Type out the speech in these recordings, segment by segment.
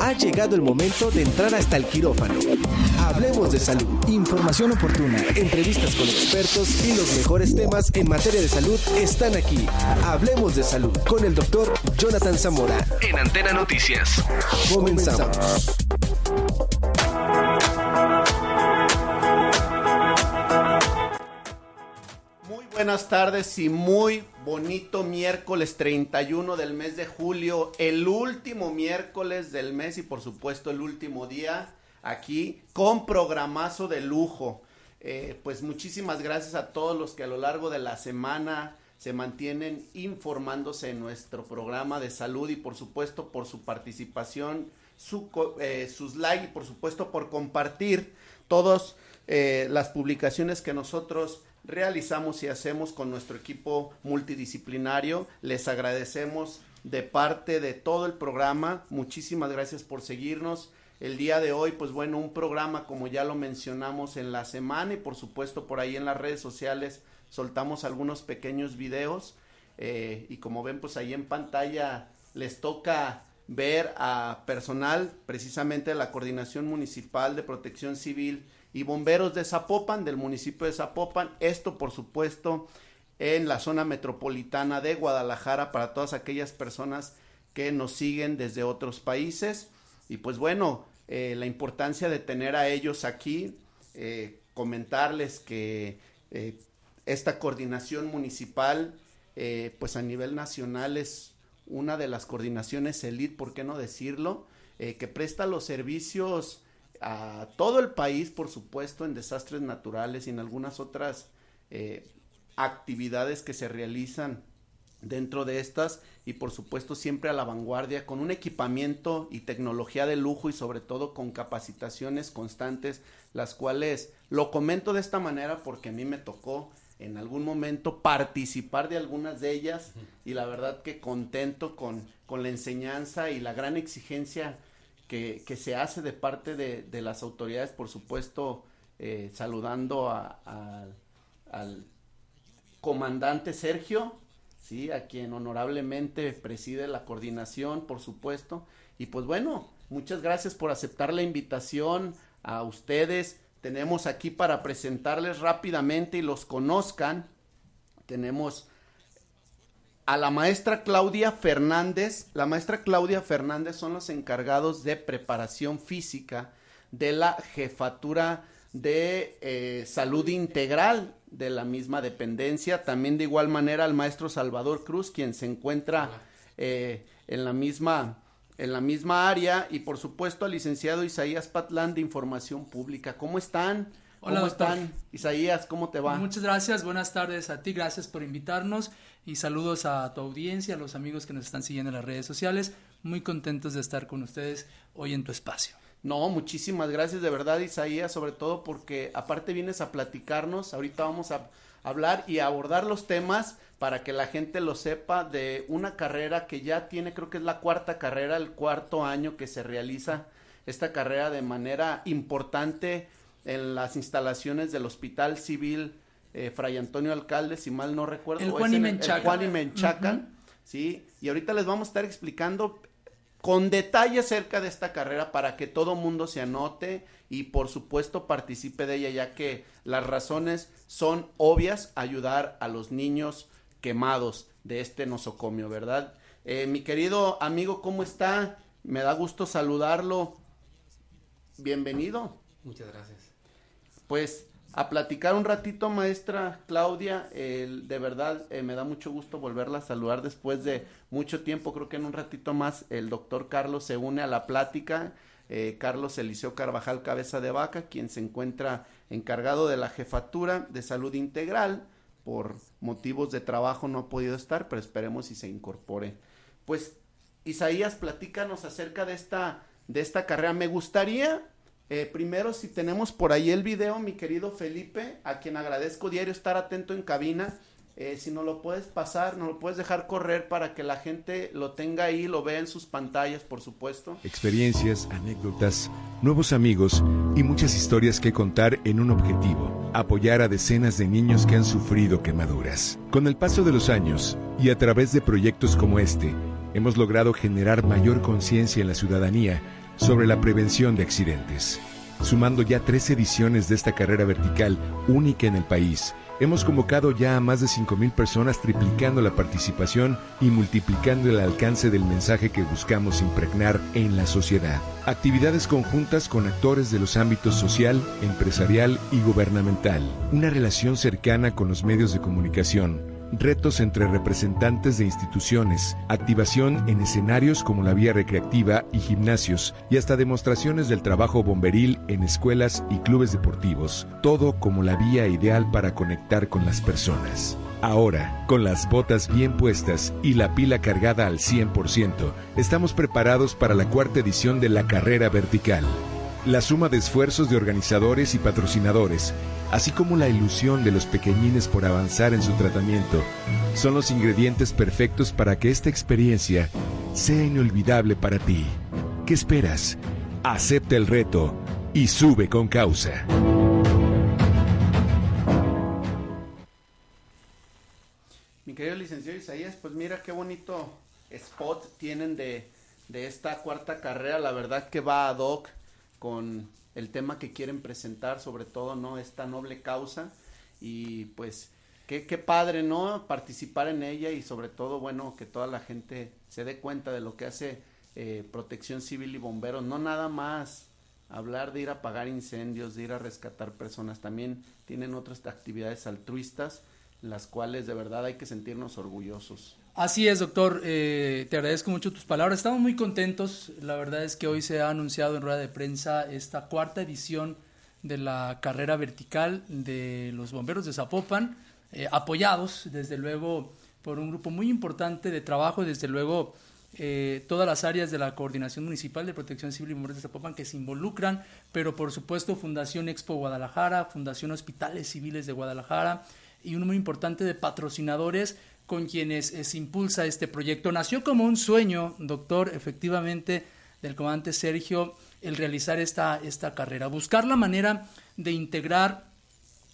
Ha llegado el momento de entrar hasta el quirófano. Hablemos de salud. Información oportuna, entrevistas con expertos y los mejores temas en materia de salud están aquí. Hablemos de salud con el doctor Jonathan Zamora en Antena Noticias. Comenzamos. Muy buenas tardes y muy bonito miércoles 31 del mes de julio, el último miércoles del mes y por supuesto el último día aquí con programazo de lujo. Eh, pues muchísimas gracias a todos los que a lo largo de la semana se mantienen informándose en nuestro programa de salud y por supuesto por su participación, eh, sus likes y por supuesto por compartir todas eh, las publicaciones que nosotros realizamos y hacemos con nuestro equipo multidisciplinario. Les agradecemos de parte de todo el programa. Muchísimas gracias por seguirnos. El día de hoy, pues bueno, un programa como ya lo mencionamos en la semana y por supuesto por ahí en las redes sociales soltamos algunos pequeños videos eh, y como ven pues ahí en pantalla les toca ver a personal precisamente de la Coordinación Municipal de Protección Civil y bomberos de Zapopan, del municipio de Zapopan. Esto, por supuesto, en la zona metropolitana de Guadalajara para todas aquellas personas que nos siguen desde otros países. Y pues bueno, eh, la importancia de tener a ellos aquí, eh, comentarles que eh, esta coordinación municipal, pues a nivel nacional es una de las coordinaciones elite, ¿por qué no decirlo? Que presta los servicios a todo el país, por supuesto, en desastres naturales y en algunas otras eh, actividades que se realizan dentro de estas y por supuesto siempre a la vanguardia con un equipamiento y tecnología de lujo y sobre todo con capacitaciones constantes las cuales lo comento de esta manera porque a mí me tocó en algún momento participar de algunas de ellas y la verdad que contento con, con la enseñanza y la gran exigencia que, se hace de parte de, de las autoridades, por supuesto, eh, saludando al comandante Sergio, sí, a quien honorablemente preside la coordinación, por supuesto. Y pues bueno, muchas gracias por aceptar la invitación a ustedes. Tenemos aquí para presentarles rápidamente y los conozcan. Tenemos a la maestra Claudia Fernández. La maestra Claudia Fernández son los encargados de preparación física de la jefatura de eh, salud integral de la misma dependencia. También de igual manera al maestro Salvador Cruz, quien se encuentra eh, en la misma en la misma área y por supuesto al licenciado Isaías Patlán de Información Pública. ¿Cómo están? Hola, ¿Cómo doctor. están? Isaías, ¿cómo te va? Muchas gracias, buenas tardes a ti, gracias por invitarnos y saludos a tu audiencia, a los amigos que nos están siguiendo en las redes sociales. Muy contentos de estar con ustedes hoy en tu espacio. No, muchísimas gracias de verdad Isaías, sobre todo porque aparte vienes a platicarnos, ahorita vamos a hablar y a abordar los temas para que la gente lo sepa de una carrera que ya tiene, creo que es la cuarta carrera, el cuarto año que se realiza esta carrera de manera importante en las instalaciones del Hospital Civil eh, Fray Antonio Alcalde, si mal no recuerdo. El Juan y en el Menchaca. Juan y Menchacan, sí, y ahorita les vamos a estar explicando con detalle acerca de esta carrera para que todo mundo se anote y por supuesto participe de ella ya que las razones son obvias ayudar a los niños quemados de este nosocomio, ¿verdad? Eh, mi querido amigo, ¿cómo está? Me da gusto saludarlo. Bienvenido. Muchas gracias. Pues a platicar un ratito, maestra Claudia. de verdad, eh, me da mucho gusto volverla a saludar después de mucho tiempo. Creo que en un ratito más el doctor Carlos se une a la plática. eh, Carlos Eliseo Carvajal Cabeza de Vaca, quien se encuentra encargado de la jefatura de salud integral. Por motivos de trabajo no ha podido estar, pero esperemos si se incorpore. Pues, Isaías, platícanos acerca de esta, de esta carrera. Me gustaría eh, primero, si tenemos por ahí el video, mi querido Felipe, a quien agradezco diario estar atento en cabina, eh, si no lo puedes pasar, no lo puedes dejar correr para que la gente lo tenga ahí, lo vea en sus pantallas, por supuesto. Experiencias, anécdotas, nuevos amigos y muchas historias que contar en un objetivo, apoyar a decenas de niños que han sufrido quemaduras. Con el paso de los años y a través de proyectos como este, hemos logrado generar mayor conciencia en la ciudadanía sobre la prevención de accidentes. Sumando ya tres ediciones de esta carrera vertical única en el país, Hemos convocado ya a más de 5.000 personas triplicando la participación y multiplicando el alcance del mensaje que buscamos impregnar en la sociedad. Actividades conjuntas con actores de los ámbitos social, empresarial y gubernamental. Una relación cercana con los medios de comunicación retos entre representantes de instituciones, activación en escenarios como la vía recreativa y gimnasios, y hasta demostraciones del trabajo bomberil en escuelas y clubes deportivos, todo como la vía ideal para conectar con las personas. Ahora, con las botas bien puestas y la pila cargada al 100%, estamos preparados para la cuarta edición de la carrera vertical. La suma de esfuerzos de organizadores y patrocinadores así como la ilusión de los pequeñines por avanzar en su tratamiento, son los ingredientes perfectos para que esta experiencia sea inolvidable para ti. ¿Qué esperas? Acepta el reto y sube con causa. Mi querido licenciado Isaías, pues mira qué bonito spot tienen de, de esta cuarta carrera, la verdad que va ad hoc con el tema que quieren presentar, sobre todo, ¿no? Esta noble causa y pues qué, padre, ¿no? Participar en ella y sobre todo, bueno, que toda la gente se dé cuenta de lo que hace eh, protección civil y bomberos, no nada más hablar de ir a apagar incendios, de ir a rescatar personas, también tienen otras actividades altruistas, las cuales de verdad hay que sentirnos orgullosos. Así es, doctor. Eh, te agradezco mucho tus palabras. Estamos muy contentos. La verdad es que hoy se ha anunciado en rueda de prensa esta cuarta edición de la carrera vertical de los bomberos de Zapopan, eh, apoyados desde luego por un grupo muy importante de trabajo, desde luego eh, todas las áreas de la Coordinación Municipal de Protección Civil y Bomberos de Zapopan que se involucran, pero por supuesto Fundación Expo Guadalajara, Fundación Hospitales Civiles de Guadalajara y un muy importante de patrocinadores con quienes se impulsa este proyecto. Nació como un sueño, doctor, efectivamente, del comandante Sergio, el realizar esta, esta carrera, buscar la manera de integrar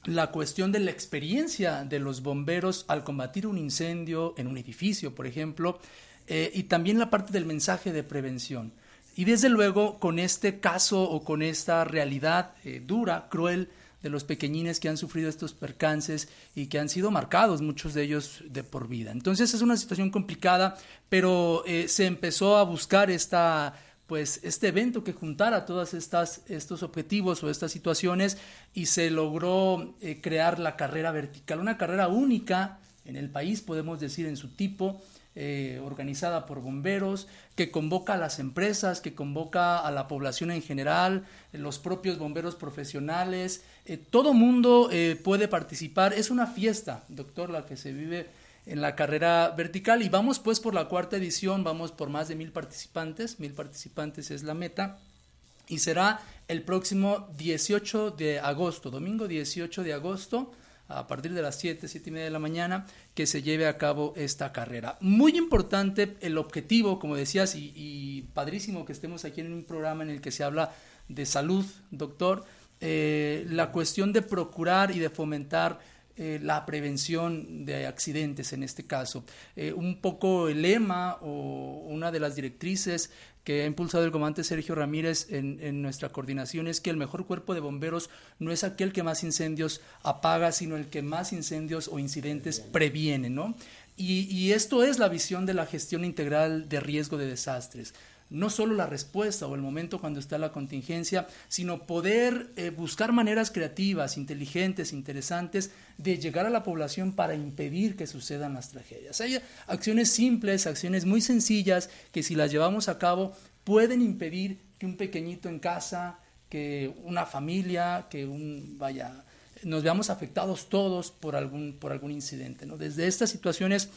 la cuestión de la experiencia de los bomberos al combatir un incendio en un edificio, por ejemplo, eh, y también la parte del mensaje de prevención. Y desde luego, con este caso o con esta realidad eh, dura, cruel, de los pequeñines que han sufrido estos percances y que han sido marcados, muchos de ellos de por vida. Entonces es una situación complicada, pero eh, se empezó a buscar esta pues este evento que juntara estas estos objetivos o estas situaciones y se logró eh, crear la carrera vertical, una carrera única en el país, podemos decir en su tipo, eh, organizada por bomberos, que convoca a las empresas, que convoca a la población en general, los propios bomberos profesionales, eh, todo mundo eh, puede participar. Es una fiesta, doctor, la que se vive en la carrera vertical. Y vamos pues por la cuarta edición, vamos por más de mil participantes, mil participantes es la meta. Y será el próximo 18 de agosto, domingo 18 de agosto a partir de las 7, 7 y media de la mañana, que se lleve a cabo esta carrera. Muy importante el objetivo, como decías, y, padrísimo que estemos aquí en un programa en el que se habla de salud, doctor, eh, la cuestión de procurar y de fomentar eh, la prevención de accidentes en este caso. Eh, un poco el lema o una de las directrices que ha impulsado el comandante Sergio Ramírez en, nuestra coordinación es que el mejor cuerpo de bomberos no es aquel que más incendios apaga, sino el que más incendios o incidentes previene, ¿no? Y, y esto es la visión de la gestión integral de riesgo de desastres no solo la respuesta o el momento cuando está la contingencia, sino poder eh, buscar maneras creativas, inteligentes, interesantes de llegar a la población para impedir que sucedan las tragedias. Hay acciones simples, acciones muy sencillas que si las llevamos a cabo pueden impedir que un pequeñito en casa, que una familia, que un vaya nos veamos afectados todos por algún por algún incidente, ¿no? Desde estas situaciones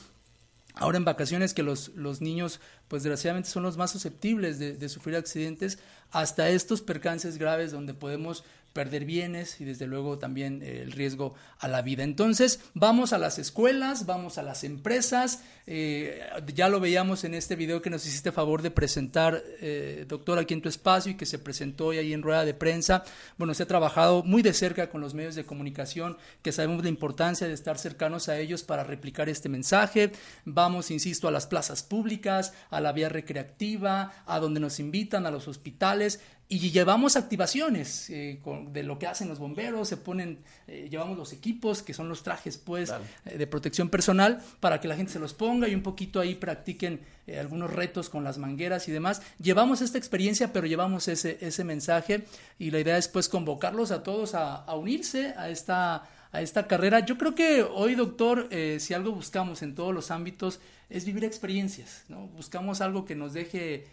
Ahora en vacaciones que los, los niños, pues desgraciadamente son los más susceptibles de, sufrir accidentes, hasta estos percances graves donde podemos perder bienes y desde luego también eh, el riesgo a la vida. Entonces, vamos a las escuelas, vamos a las empresas, eh, ya lo veíamos en este video que nos hiciste favor de presentar, eh, doctor, aquí en tu espacio y que se presentó hoy ahí en rueda de prensa. Bueno, se ha trabajado muy de cerca con los medios de comunicación, que sabemos la importancia de estar cercanos a ellos para replicar este mensaje. Vamos, insisto, a las plazas públicas, la vía recreativa, a donde nos invitan, a los hospitales y llevamos activaciones eh, de lo que hacen los bomberos, se ponen, eh, llevamos los equipos, que son los trajes pues eh, de protección personal, para que la gente se los ponga y un poquito ahí practiquen algunos retos con las mangueras y demás. Llevamos esta experiencia, pero llevamos ese, ese mensaje y la idea es pues convocarlos a todos a, a unirse a esta, a esta carrera. Yo creo que hoy, doctor, si algo buscamos en todos los ámbitos es vivir experiencias, ¿no? Buscamos algo que nos deje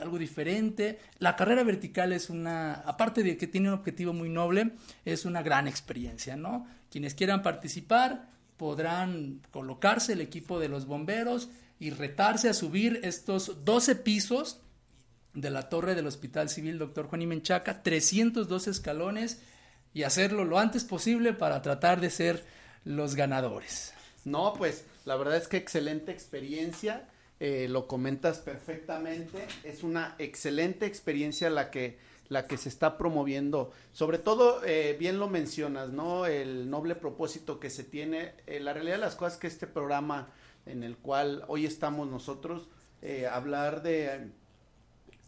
algo, diferente. La carrera vertical es una, aparte de que tiene un objetivo muy noble, es una gran experiencia, ¿no? Quienes quieran participar podrán colocarse el equipo de los bomberos y retarse a subir estos 12 pisos de la torre del Hospital Civil Dr. Juan y Menchaca, 302 escalones y hacerlo lo antes posible para tratar de ser los ganadores. No, pues la verdad es que excelente experiencia eh, lo comentas perfectamente, es una excelente experiencia la que, la que se está promoviendo, sobre todo, eh, bien lo mencionas, ¿no? El noble propósito que se tiene, eh, la realidad de las cosas que este programa en el cual hoy estamos nosotros, hablar de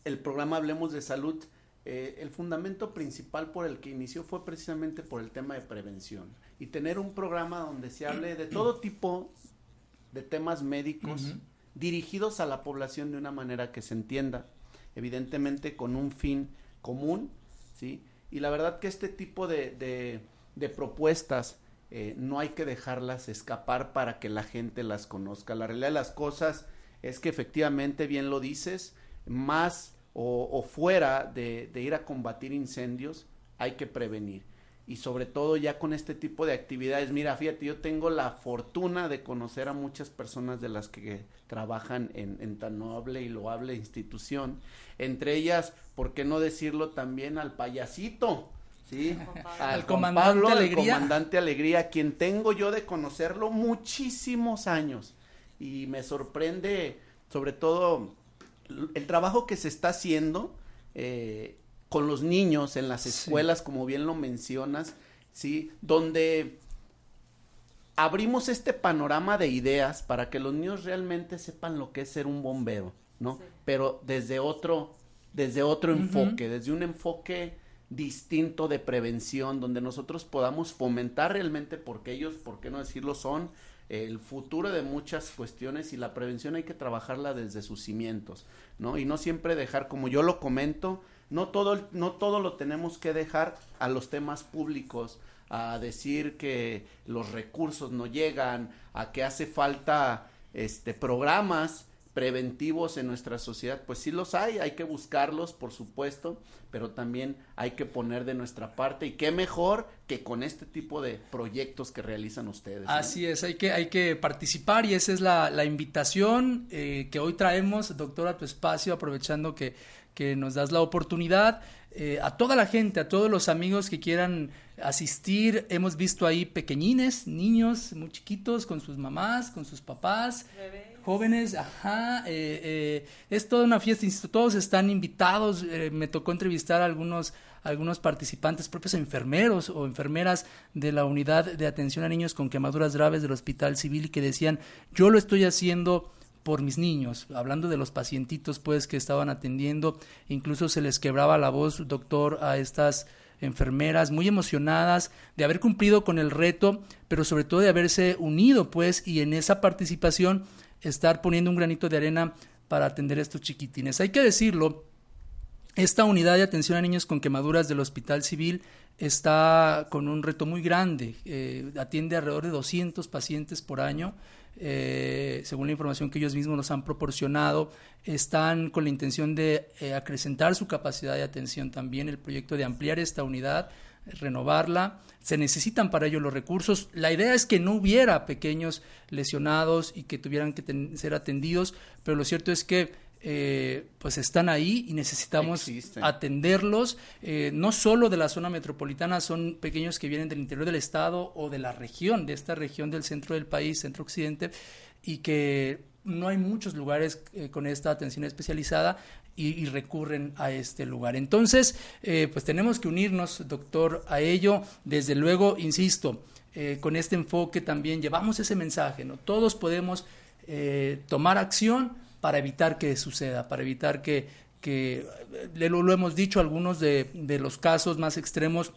el programa Hablemos de Salud, el fundamento principal por el que inició fue precisamente por el tema de prevención. Y tener un programa donde se hable de todo tipo de temas médicos, dirigidos a la población de una manera que se entienda, evidentemente con un fin común, ¿sí? Y la verdad que este tipo de, de, propuestas eh, no hay que dejarlas escapar para que la gente las conozca. La realidad de las cosas es que efectivamente, bien lo dices, más o, o fuera de, de ir a combatir incendios, hay que prevenir y sobre todo ya con este tipo de actividades. Mira, fíjate, yo tengo la fortuna de conocer a muchas personas de las que trabajan en, tan noble y loable institución, entre ellas, ¿por qué no decirlo también al payasito? ¿sí? Al, comandante Alegría. Al comandante Alegría, quien tengo yo de conocerlo muchísimos años. Y me sorprende, sobre todo, el trabajo que se está haciendo. Eh, con los niños en las escuelas, como bien lo mencionas, ¿sí? Donde abrimos este panorama de ideas para que los niños realmente sepan lo que es ser un bombero, ¿no? Pero desde otro, desde otro enfoque, desde un enfoque distinto de prevención, donde nosotros podamos fomentar realmente porque ellos, por qué no decirlo, son el futuro de muchas cuestiones y la prevención hay que trabajarla desde sus cimientos, ¿no? Y no siempre dejar, como yo lo comento, no todo, no todo lo tenemos que dejar a los temas públicos, a decir que los recursos no llegan, a que hace falta este programas preventivos en nuestra sociedad, pues sí los hay, hay que buscarlos, por supuesto, pero también hay que poner de nuestra parte y qué mejor que con este tipo de proyectos que realizan ustedes. Así es, hay que, hay que participar y esa es la, invitación eh, que hoy traemos, doctor, a tu espacio, aprovechando que que nos das la oportunidad. Eh, a toda la gente, a todos los amigos que quieran asistir, hemos visto ahí pequeñines, niños muy chiquitos, con sus mamás, con sus papás, jóvenes, ajá, eh, eh, es toda una fiesta, todos están invitados, me tocó entrevistar a algunos, algunos participantes, propios enfermeros o enfermeras de la unidad de atención a niños con quemaduras graves del Hospital Civil y que decían, yo lo estoy haciendo por mis niños, hablando de los pacientitos pues que estaban atendiendo, incluso se les quebraba la voz, doctor, a estas enfermeras muy emocionadas de haber cumplido con el reto, pero sobre todo de haberse unido pues y en esa participación estar poniendo un granito de arena para atender a estos chiquitines. Hay que decirlo, esta unidad de atención a niños con quemaduras del Hospital Civil está con un reto muy grande, eh, atiende alrededor de 200 pacientes por año, eh, según la información que ellos mismos nos han proporcionado, están con la intención de eh, acrecentar su capacidad de atención también, el proyecto de ampliar esta unidad, renovarla. Se necesitan para ello los recursos. La idea es que no hubiera pequeños lesionados y que tuvieran que ser atendidos, pero lo cierto es que eh, pues están ahí y necesitamos Existen. atenderlos. Eh, no solo de la zona metropolitana, son pequeños que vienen del interior del estado o de la región, de esta región del centro del país, centro-occidente, y que no hay muchos lugares eh, con esta atención especializada y, y recurren a este lugar. Entonces, eh, pues tenemos que unirnos, doctor, a ello. Desde luego, insisto, eh, con este enfoque también llevamos ese mensaje, ¿no? Todos podemos tomar acción para evitar que suceda, para evitar que, que lo, lo hemos dicho, algunos de, de los casos más extremos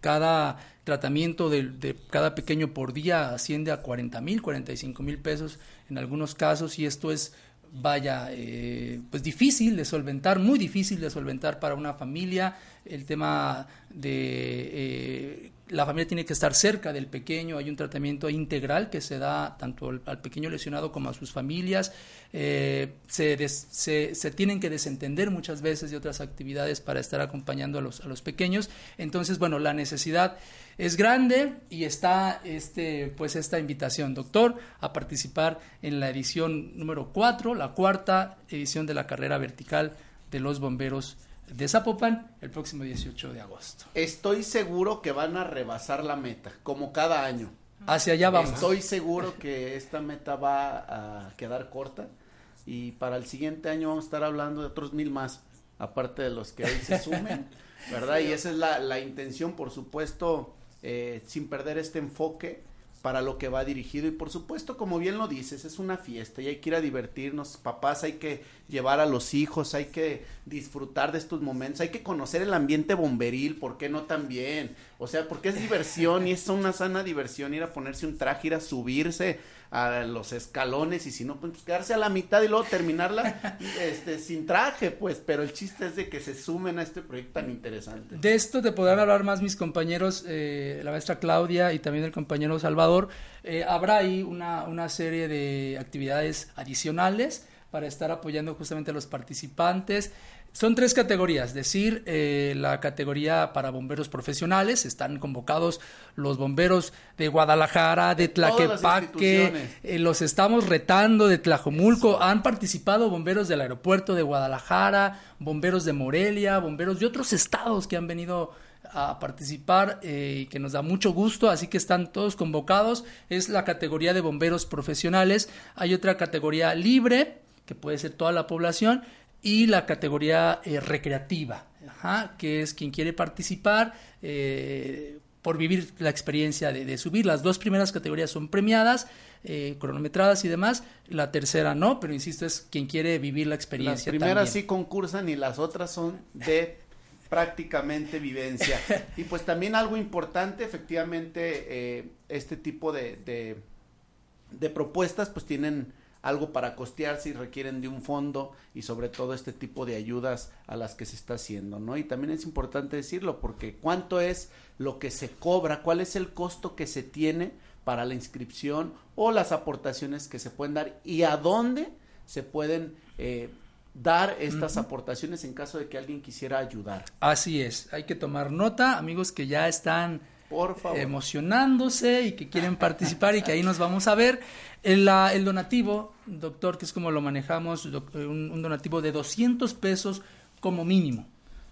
cada tratamiento de, de cada pequeño por día asciende a 40 mil, 45 mil pesos en algunos casos y esto es vaya eh, pues difícil de solventar, muy difícil de solventar para una familia. El tema de eh, la familia tiene que estar cerca del pequeño, hay un tratamiento integral que se da tanto al, pequeño lesionado como a sus familias. Eh, se, se tienen que desentender muchas veces de otras actividades para estar acompañando a los, a los pequeños. Entonces, bueno, la necesidad es grande y está este, pues esta invitación, doctor, a participar en la edición número 4, la cuarta edición de la carrera vertical de los bomberos de Zapopan, el próximo 18 de agosto. Estoy seguro que van a rebasar la meta, como cada año. Hacia allá vamos. Estoy seguro que esta meta va a quedar corta y para el siguiente año vamos a estar hablando de otros mil más, aparte de los que ahí se sumen, ¿verdad? Y esa es la, la intención, por supuesto, eh, sin perder este enfoque para lo que va dirigido. Y por supuesto como bien lo dices es una fiesta y hay que ir a divertirnos. Papás hay que llevar a los hijos hay que disfrutar de estos momentos hay que conocer el ambiente bomberil por qué no también o sea porque es diversión y es una sana diversión ir a ponerse un traje ir a subirse a los escalones y si no pues quedarse a la mitad y luego terminarla este sin traje pues pero el chiste es de que se sumen a este proyecto tan interesante De esto te podrán hablar más mis compañeros, eh, la maestra Claudia y también el compañero Salvador. Eh, habrá ahí una, una serie de actividades adicionales para estar apoyando justamente a los participantes. Son tres categorías, decir, eh, la categoría para bomberos profesionales, están convocados los bomberos de Guadalajara, de Tlaquepaque, eh, los estamos retando de Tlajomulco, han participado bomberos del aeropuerto de Guadalajara, bomberos de Morelia, bomberos de otros estados que han venido a participar eh, y que nos da mucho gusto, así que están todos convocados, es la categoría de bomberos profesionales, hay otra categoría libre, que puede ser toda la población, y la categoría eh, recreativa, ajá, que es quien quiere participar eh, por vivir la experiencia de, de subir. Las dos primeras categorías son premiadas, eh, cronometradas y demás, la tercera no, pero insisto, es quien quiere vivir la Las experiencia. primeras también. sí concursan y las otras son de prácticamente vivencia. Y pues también algo importante, efectivamente, este tipo de, de, de propuestas pues tienen algo para costearse y requieren de un fondo y sobre todo este tipo de ayudas a las que se está haciendo, ¿no? Y también es importante decirlo porque cuánto es lo que se cobra, cuál es el costo que se tiene para la inscripción o las aportaciones que se pueden dar y a dónde se pueden eh, dar estas aportaciones en caso de que alguien quisiera ayudar. Así es, hay que tomar nota, amigos que ya están Por favor. emocionándose y que quieren participar y que ahí nos vamos a ver. El, donativo, doctor, que es como lo manejamos, eh, un, donativo de 200 pesos como mínimo.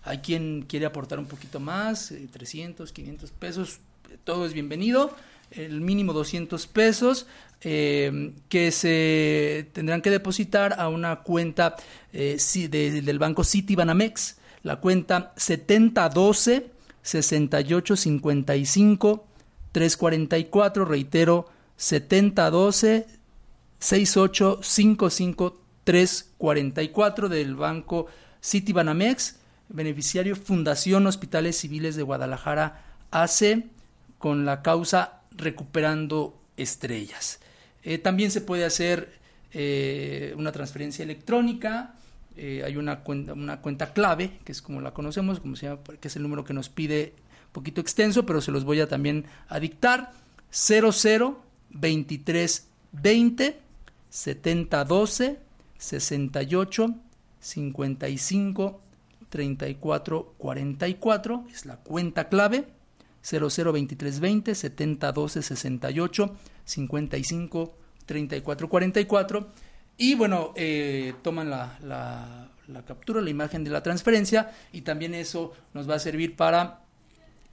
Hay quien quiere aportar un poquito más, eh, 300, 500 pesos, eh, todo es bienvenido. El mínimo 200 pesos eh, que se tendrán que depositar a una cuenta eh, del banco Citibanamex, la cuenta 7012 6855 344, reitero, 7012 6855 344 del banco Citibanamex, beneficiario Fundación Hospitales Civiles de Guadalajara AC con la causa Recuperando Estrellas. Eh, también se puede hacer eh, una transferencia electrónica, eh, hay una cuenta, una cuenta clave, que es como la conocemos, como se llama, que es el número que nos pide un poquito extenso, pero se los voy a también a dictar, 00 23 20 70 12 68 55 34 44 es la cuenta clave. 002320 70 12 68 55 34 44 Y bueno, eh, toman la, la, captura, la imagen de la transferencia y también eso nos va a servir para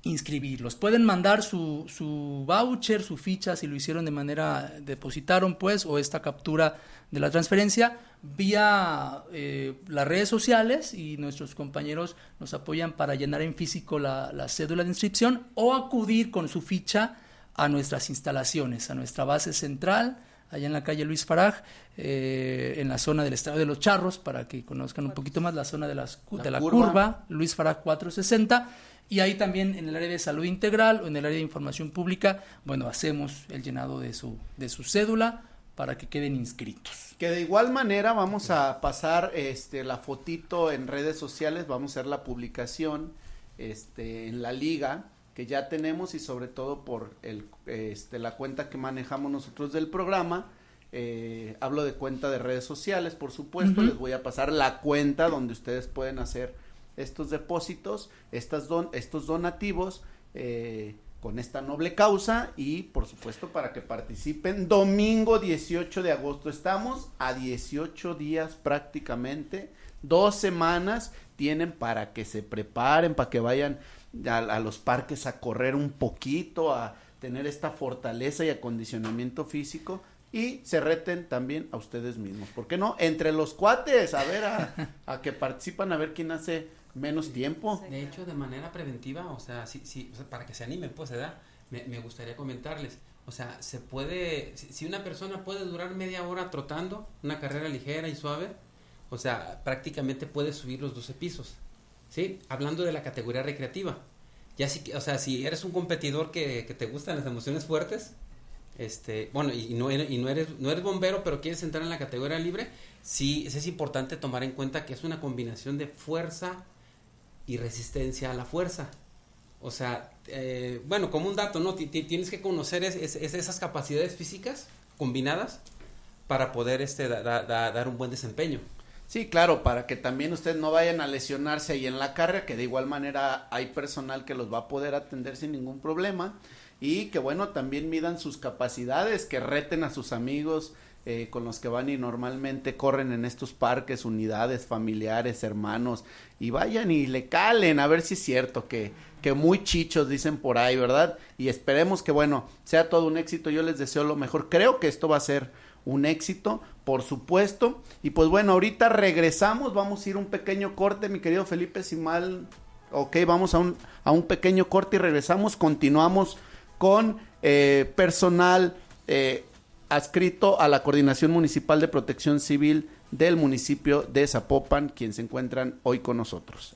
inscribirlos. Pueden mandar su, su voucher, su ficha, si lo hicieron de manera, depositaron pues, o esta captura de la transferencia vía eh, las redes sociales y nuestros compañeros nos apoyan para llenar en físico la, la cédula de inscripción o acudir con su ficha a nuestras instalaciones, a nuestra base central, allá en la calle Luis Faraj, eh, en la zona del Estadio de los Charros, para que conozcan un poquito más la zona de, las, La de la curva. curva, Luis Faraj 460. Y ahí también en el área de salud integral o en el área de información pública, bueno, hacemos el llenado de su, de su cédula para que queden inscritos. Que de igual manera vamos a pasar este la fotito en redes sociales, vamos a hacer la publicación este en la liga que ya tenemos y sobre todo por el este la cuenta que manejamos nosotros del programa. eh, hablo de cuenta de redes sociales, por supuesto, les voy a pasar la cuenta donde ustedes pueden hacer estos depósitos, estas don, estos donativos eh, con esta noble causa y por supuesto para que participen domingo 18 de agosto. Estamos a 18 días prácticamente, dos semanas tienen para que se preparen, para que vayan a, a los parques a correr un poquito, a tener esta fortaleza y acondicionamiento físico y se reten también a ustedes mismos. ¿Por qué no? Entre los cuates, a ver, a, a que participan, a ver quién hace menos tiempo. De hecho, de manera preventiva, o sea, sí, sí, o sea, para que se animen, pues, ¿verdad? Me, me gustaría comentarles, o sea, se puede, si, si una persona puede durar media hora trotando, una carrera ligera y suave, o sea, prácticamente puede subir los 12 pisos, ¿sí? Hablando de la categoría recreativa. Ya si, o sea, si eres un competidor que, que te gustan las emociones fuertes, este, bueno, y no eres, y no eres, no eres bombero, pero quieres entrar en la categoría libre, sí, es importante tomar en cuenta que es una combinación de fuerza y resistencia a la fuerza. O sea, eh, bueno, como un dato, ¿no? Ti- ti- Tienes que conocer es- es- esas capacidades físicas combinadas para poder este, da- da- da- dar un buen desempeño. Sí, claro, para que también ustedes no vayan a lesionarse ahí en la carrera, que de igual manera hay personal que los va a poder atender sin ningún problema. Y que bueno, también midan sus capacidades, que reten a sus amigos eh, con los que van y normalmente corren en estos parques, unidades familiares, hermanos, y vayan y le calen. A ver si es cierto que, que muy chichos dicen por ahí, ¿verdad? Y esperemos que bueno, sea todo un éxito, yo les deseo lo mejor, creo que esto va a ser un éxito, por supuesto. Y pues bueno, ahorita regresamos, vamos a ir un pequeño corte, mi querido Felipe, si mal, ok, vamos a un, a un pequeño corte y regresamos, continuamos con eh, personal eh, adscrito a la Coordinación Municipal de Protección Civil del municipio de Zapopan, quien se encuentran hoy con nosotros.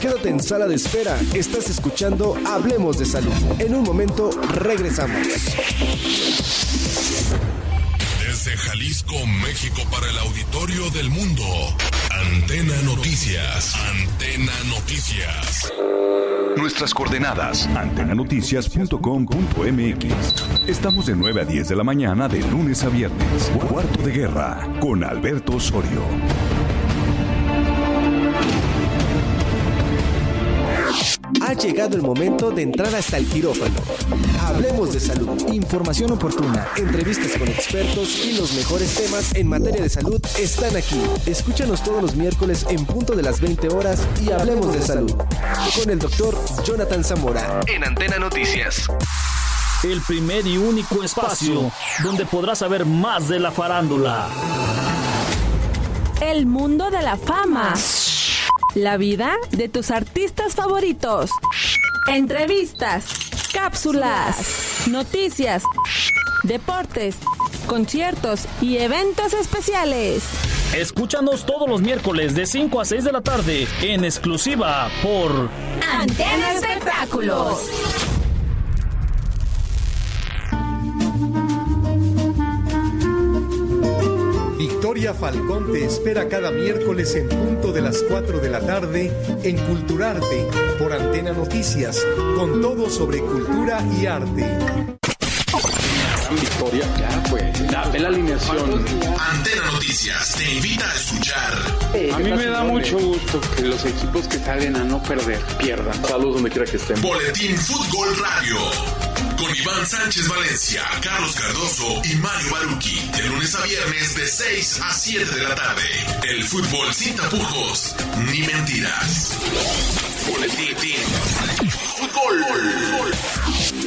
Quédate en sala de espera. Estás escuchando Hablemos de Salud. En un momento regresamos. Desde Jalisco, México, para el auditorio del mundo. Antena Noticias. Antena Noticias. Nuestras coordenadas. Antenanoticias.com.mx. Estamos de 9 a 10 de la mañana de lunes a viernes. Cuarto de guerra con Alberto Osorio. Ha llegado el momento de entrar hasta el quirófano. Hablemos de salud. Información oportuna, entrevistas con expertos y los mejores temas en materia de salud están aquí. Escúchanos todos los miércoles en punto de las 20 horas y hablemos de salud. Con el doctor Jonathan Zamora en Antena Noticias. El primer y único espacio donde podrás saber más de la farándula. El mundo de la fama. La vida de tus artistas favoritos. Entrevistas, cápsulas, noticias, deportes, conciertos y eventos especiales. Escúchanos todos los miércoles de 5 a 6 de la tarde en exclusiva por Antena Espectáculos. Victoria Falcón te espera cada miércoles en punto de las 4 de la tarde en Culturarte por Antena Noticias, con todo sobre cultura y arte. Victoria, ya pues, la, ve la alineación. Antena Noticias te invita a escuchar. A mí me da mucho gusto que los equipos que salen a no perder pierdan. Saludos donde quiera que estén. Boletín Fútbol Radio. Con Iván Sánchez Valencia, Carlos Cardoso y Mario Baruki. De lunes a viernes de 6 a 7 de la tarde. El fútbol sin tapujos ni mentiras. Fútbol.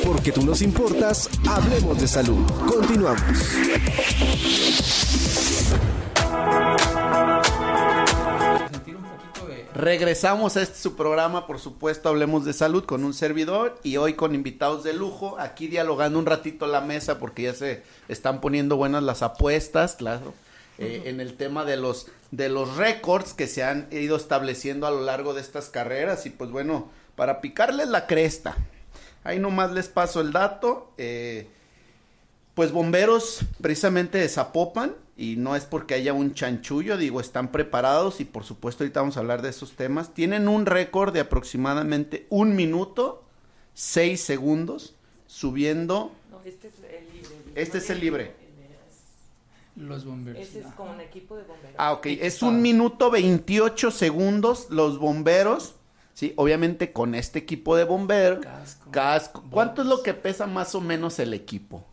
Porque tú nos importas, hablemos de salud. Continuamos. Regresamos a este su programa, por supuesto, hablemos de salud con un servidor y hoy con invitados de lujo, aquí dialogando un ratito la mesa porque ya se están poniendo buenas las apuestas, claro, eh, en el tema de los de los récords que se han ido estableciendo a lo largo de estas carreras. Y pues bueno, para picarles la cresta, ahí nomás les paso el dato, eh, pues bomberos precisamente de Zapopan y no es porque haya un chanchullo, digo, están preparados y por supuesto ahorita vamos a hablar de esos temas. Tienen un récord de aproximadamente un minuto, seis segundos, subiendo. No, este es el libre. Este es el libre. Los bomberos. Ese es con equipo de bomberos. Ah, ok, es un minuto 28 segundos los bomberos. Sí, obviamente con este equipo de bomberos. Casco. Casco. ¿Cuánto es lo que pesa más o menos el equipo?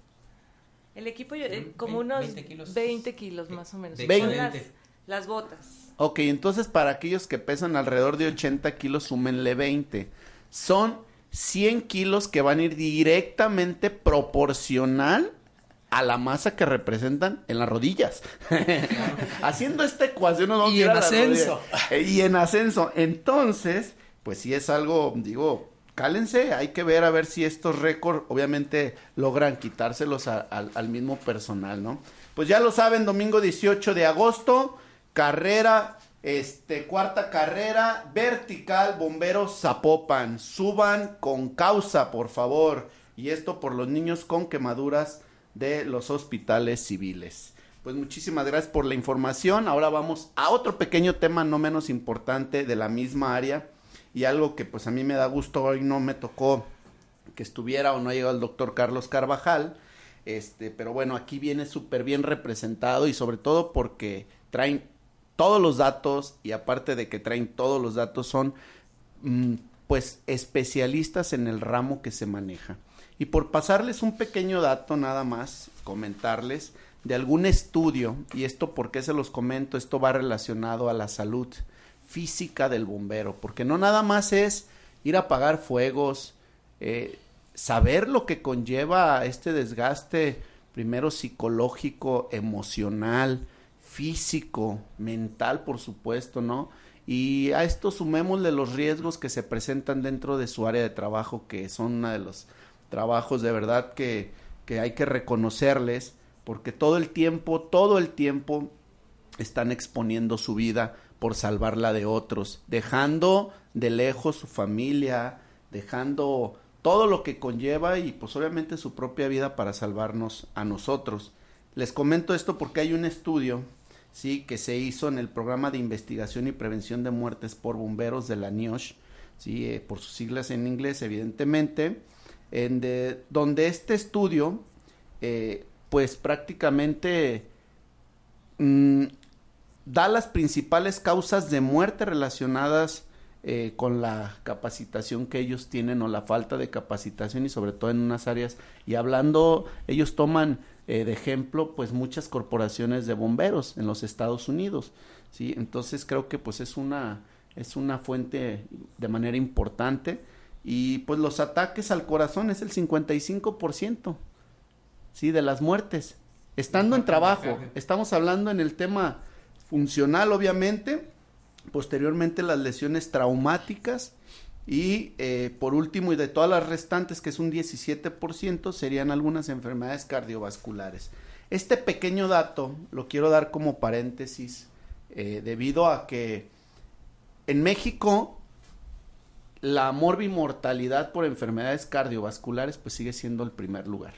El equipo yo- eh, como unos 20 kilos. 20 kilos más o menos. Son las, las botas. Ok, entonces para aquellos que pesan alrededor de 80 kilos, súmenle 20. Son 100 kilos que van a ir directamente proporcional a la masa que representan en las rodillas. Haciendo esta ecuación nos vamos Y a ir en a ascenso. Y en ascenso. Entonces, pues sí es algo, digo, cálense, hay que ver a ver si estos récords obviamente logran quitárselos al mismo personal, ¿no? Pues ya lo saben, domingo 18 de agosto, carrera, este, cuarta carrera, vertical, bomberos Zapopan, suban con causa, por favor, y esto por los niños con quemaduras de los hospitales civiles. Pues muchísimas gracias por la información. Ahora vamos a otro pequeño tema no menos importante de la misma área y algo que pues a mí me da gusto hoy no me tocó que estuviera o no ha llegado el doctor Carlos Carvajal. Este, pero bueno, aquí viene súper bien representado y sobre todo porque traen todos los datos y aparte de que traen todos los datos son mm, pues especialistas en el ramo que se maneja. Y por pasarles un pequeño dato nada más, comentarles de algún estudio, y esto por qué se los comento, esto va relacionado a la salud física del bombero, porque no nada más es ir a apagar fuegos, eh, saber lo que conlleva este desgaste, primero psicológico, emocional, físico, mental, por supuesto, ¿no? Y a esto sumémosle los riesgos que se presentan dentro de su área de trabajo, que son uno de los trabajos de verdad que, que hay que reconocerles, porque todo el tiempo, todo el tiempo están exponiendo su vida por salvarla de otros, dejando de lejos su familia, dejando todo lo que conlleva y pues obviamente su propia vida para salvarnos a nosotros. Les comento esto porque hay un estudio, sí, que se hizo en el programa de investigación y prevención de muertes por bomberos de la NIOSH, sí, eh, por sus siglas en inglés, evidentemente, en de, donde este estudio, eh, pues prácticamente mm, da las principales causas de muerte relacionadas eh, con la capacitación que ellos tienen o la falta de capacitación y sobre todo en unas áreas. Y hablando ellos toman eh, de ejemplo pues muchas corporaciones de bomberos en los Estados Unidos sí entonces creo que pues es una es una fuente de manera importante. Y pues los ataques al corazón es el 55% sí de las muertes. Estando en trabajo estamos hablando en el tema funcional obviamente posteriormente las lesiones traumáticas y eh, por último y de todas las restantes que es un 17% serían algunas enfermedades cardiovasculares. Este pequeño dato lo quiero dar como paréntesis eh, debido a que en México la morbimortalidad por enfermedades cardiovasculares pues sigue siendo el primer lugar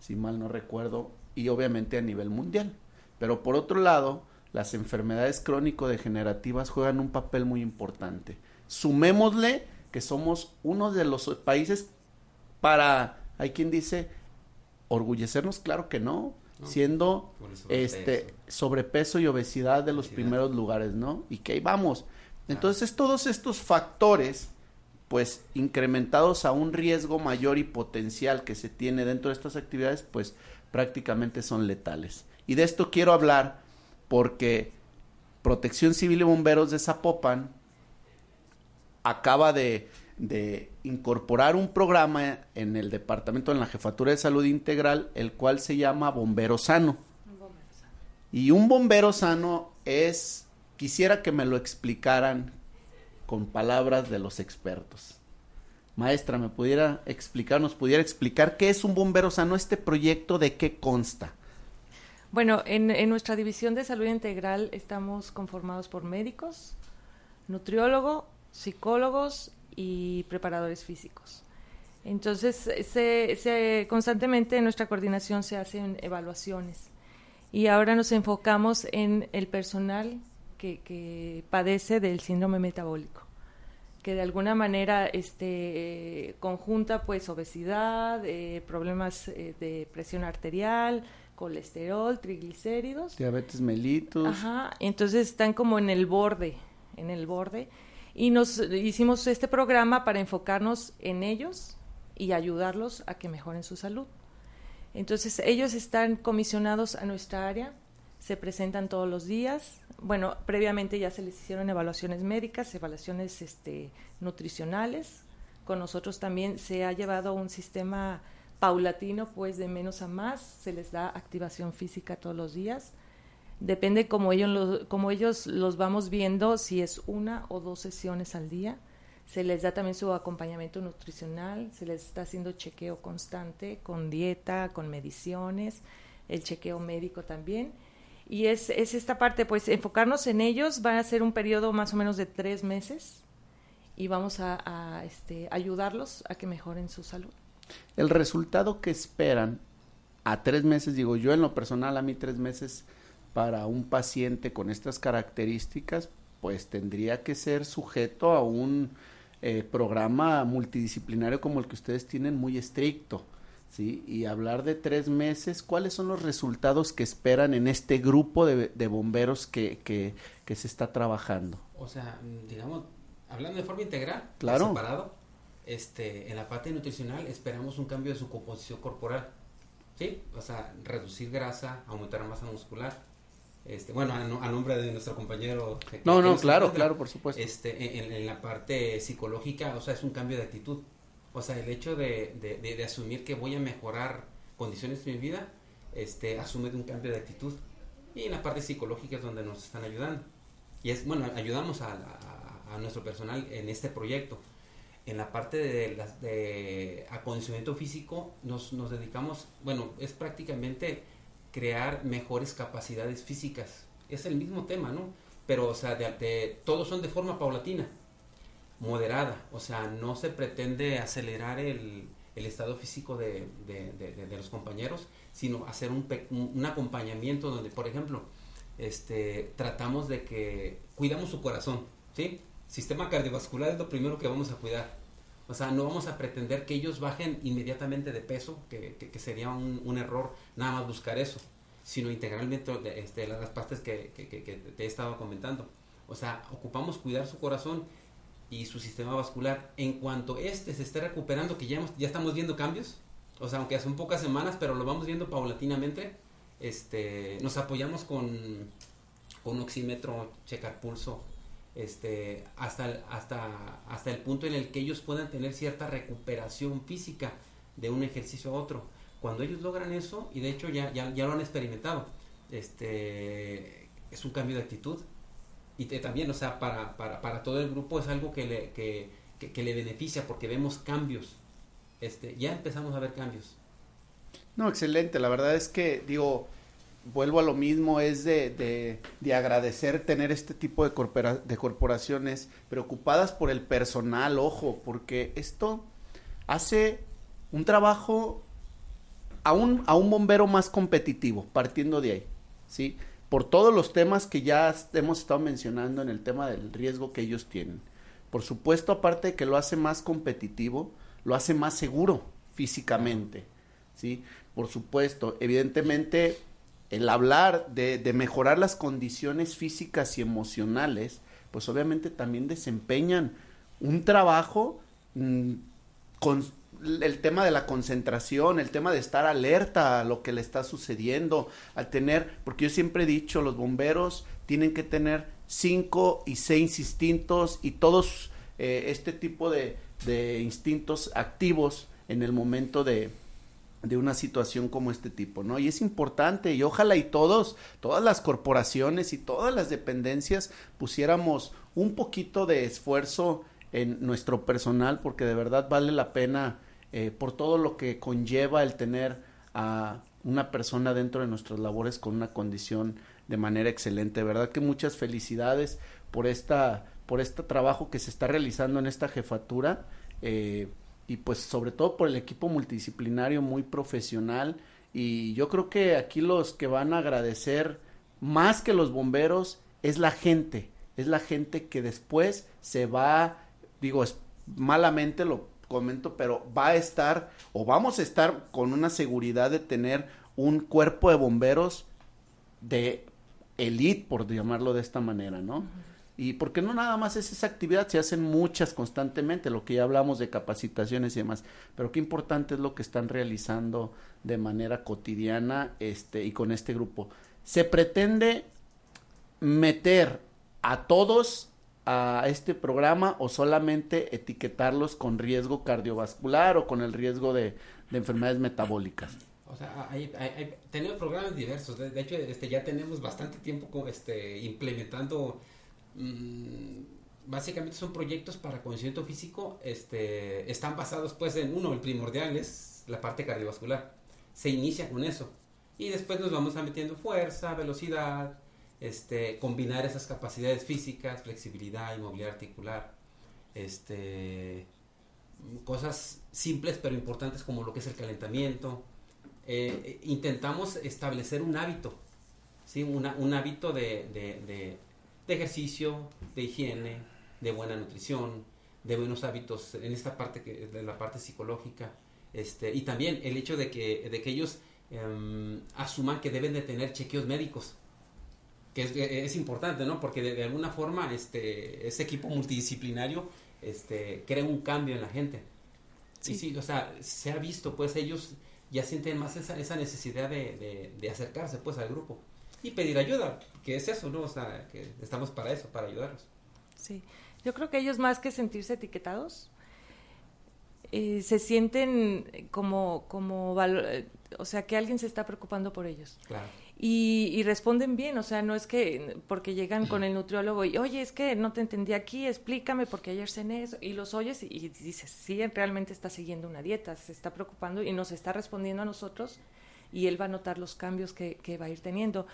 si mal no recuerdo y obviamente a nivel mundial. Pero por otro lado las enfermedades crónico-degenerativas juegan un papel muy importante. Sumémosle que somos uno de los países para, hay quien dice, orgullecernos, claro que no, No, siendo sobrepeso. este sobrepeso y obesidad de los primeros lugares, ¿no? Y que ahí vamos. Entonces, todos estos factores pues incrementados a un riesgo mayor y potencial que se tiene dentro de estas actividades, pues prácticamente son letales. Y de esto quiero hablar porque Protección Civil y Bomberos de Zapopan acaba de, incorporar un programa en el departamento, en la Jefatura de Salud Integral, el cual se llama Bombero Sano. Y un bombero sano es, quisiera que me lo explicaran con palabras de los expertos. Maestra, ¿me pudiera explicar, nos pudiera explicar qué es un bombero sano, este proyecto, de qué consta? Bueno, en, nuestra división de salud integral estamos conformados por médicos, nutriólogo, psicólogos y preparadores físicos. Entonces, se, se- constantemente en nuestra coordinación se hacen evaluaciones y ahora nos enfocamos en el personal que, padece del síndrome metabólico, que de alguna manera este, conjunta pues obesidad, eh, problemas eh, de presión arterial, colesterol, triglicéridos. Diabetes mellitus. Ajá, entonces están como en el borde, en el borde. Y nos hicimos este programa para enfocarnos en ellos y ayudarlos a que mejoren su salud. Entonces ellos están comisionados a nuestra área, se presentan todos los días. Bueno, previamente ya se les hicieron evaluaciones médicas, evaluaciones este, nutricionales. Con nosotros también se ha llevado un sistema paulatino, pues de menos a más. Se les da activación física todos los días. Depende como ellos, lo- como ellos los vamos viendo, si es una o dos sesiones al día. Se les da también su acompañamiento nutricional, se les está haciendo chequeo constante con dieta, con mediciones, el chequeo médico también. Y es, es esta parte, pues enfocarnos en ellos, va a ser un periodo más o menos de tres meses y vamos a, a, este, ayudarlos a que mejoren su salud. El resultado que esperan a tres meses, digo yo en lo personal, a mí tres meses para un paciente con estas características, pues tendría que ser sujeto a un eh, programa multidisciplinario como el que ustedes tienen muy estricto. ¿sí? Y hablar de tres meses, ¿cuáles son los resultados que esperan en este grupo de, de bomberos que, que, que se está trabajando? O sea, digamos, hablando de forma integral, Claro. separado, este, en la parte nutricional esperamos un cambio de su composición corporal. ¿Sí? O sea, reducir grasa, aumentar masa muscular. Este, bueno, a, no- a nombre de nuestro compañero. No, no, claro, encuentra, claro, por supuesto. Este, en, en la parte psicológica, o sea, es un cambio de actitud. O sea, el hecho de, de, de- de asumir que voy a mejorar condiciones de mi vida, este, asume de un cambio de actitud. Y en la parte psicológica es donde nos están ayudando. Y es, bueno, ayudamos a, a- a nuestro personal en este proyecto. En la parte de, las- de acondicionamiento físico nos, nos dedicamos, bueno, es prácticamente crear mejores capacidades físicas. Es el mismo tema, ¿no? Pero, o sea, de, de- todos son de forma paulatina, moderada. O sea, no se pretende acelerar el, el estado físico de, de- los compañeros, sino hacer un- un acompañamiento donde, por ejemplo, este, tratamos de que cuidamos su corazón, ¿sí? Sistema cardiovascular es lo primero que vamos a cuidar. O sea, no vamos a pretender que ellos bajen inmediatamente de peso, que, que- sería un, un error nada más buscar eso, sino integralmente este, las partes que te he estado comentando. O sea, ocupamos cuidar su corazón y su sistema vascular. En cuanto este se esté recuperando, que ya, hemos- ya estamos viendo cambios, o sea, aunque son pocas semanas, pero lo vamos viendo paulatinamente, este, nos apoyamos con, con oxímetro, checar pulso, este, hasta, hasta, hasta el punto en el que ellos puedan tener cierta recuperación física de un ejercicio a otro. Cuando ellos logran eso, y de hecho ya, ya, ya lo han experimentado, este, es un cambio de actitud. Y también, o sea, para, para, para todo el grupo es algo que le, que, que- que le beneficia porque vemos cambios. Este, ya empezamos a ver cambios. No, excelente. La verdad es que, digo, vuelvo a lo mismo, es de, de, de agradecer tener este tipo de, corpora- de corporaciones preocupadas por el personal, ojo, porque esto hace un trabajo a un, a un bombero más competitivo, partiendo de ahí, ¿sí? Por todos los temas que ya hemos estado mencionando en el tema del riesgo que ellos tienen. Por supuesto, aparte de que lo hace más competitivo, lo hace más seguro físicamente, ¿sí? Por supuesto, evidentemente, el hablar de, de mejorar las condiciones físicas y emocionales, pues obviamente también desempeñan un trabajo mm, con el tema de la concentración, el tema de estar alerta a lo que le está sucediendo, al tener, porque yo siempre he dicho, los bomberos tienen que tener cinco y seis instintos y todos eh, este tipo de, de instintos activos en el momento de, de una situación como este tipo, ¿no? Y es importante y ojalá y todos, todas las corporaciones y todas las dependencias pusiéramos un poquito de esfuerzo en nuestro personal porque de verdad vale la pena eh, por todo lo que conlleva el tener a una persona dentro de nuestras labores con una condición de manera excelente. De verdad que muchas felicidades por esta por este trabajo que se está realizando en esta jefatura eh, y pues sobre todo por el equipo multidisciplinario muy profesional y yo creo que aquí los que van a agradecer más que los bomberos es la gente, es la gente que después se va, digo, es, malamente lo comento, pero va a estar o vamos a estar con una seguridad de tener un cuerpo de bomberos de elite, por llamarlo de esta manera, ¿no? Y porque no nada más es esa actividad, se hacen muchas constantemente, lo que ya hablamos de capacitaciones y demás, pero qué importante es lo que están realizando de manera cotidiana este y con este grupo. Se pretende meter a todos a este programa o solamente etiquetarlos con riesgo cardiovascular o con el riesgo de, de enfermedades metabólicas. O sea, hay, hay, hay, tenemos programas diversos. De, hecho, este, ya tenemos bastante tiempo este, implementando Mm, básicamente son proyectos para conocimiento físico, este, están basados pues en uno, el primordial es la parte cardiovascular. Se inicia con eso. Y después nos vamos a metiendo fuerza, velocidad, este, combinar esas capacidades físicas, flexibilidad y movilidad articular. Este, cosas simples pero importantes como lo que es el calentamiento. Eh, intentamos establecer un hábito, ¿sí? Un hábito de de ejercicio, de higiene, de buena nutrición, de buenos hábitos en esta parte que de la parte psicológica, este, y también el hecho de que, de que ellos eh, asuman que deben de tener chequeos médicos, que es, es importante, ¿no? Porque de, de, alguna forma este, ese equipo multidisciplinario este, crea un cambio en la gente. Sí. Y sí, o sea, se ha visto, pues ellos ya sienten más esa, esa necesidad de, de, de acercarse pues al grupo y pedir ayuda, que es eso, ¿no? O sea, que estamos para eso, para ayudarlos. Sí, yo creo que ellos más que sentirse etiquetados, eh, se sienten como, como, o sea, que alguien se está preocupando por ellos. Claro. Y, y, responden bien, o sea, no es que porque llegan con el nutriólogo y, oye, es que no te entendí aquí, explícame porque ayer cené eso, y los oyes y, y dices, sí, realmente está siguiendo una dieta, se está preocupando y nos está respondiendo a nosotros y él va a notar los cambios que, que va a ir teniendo.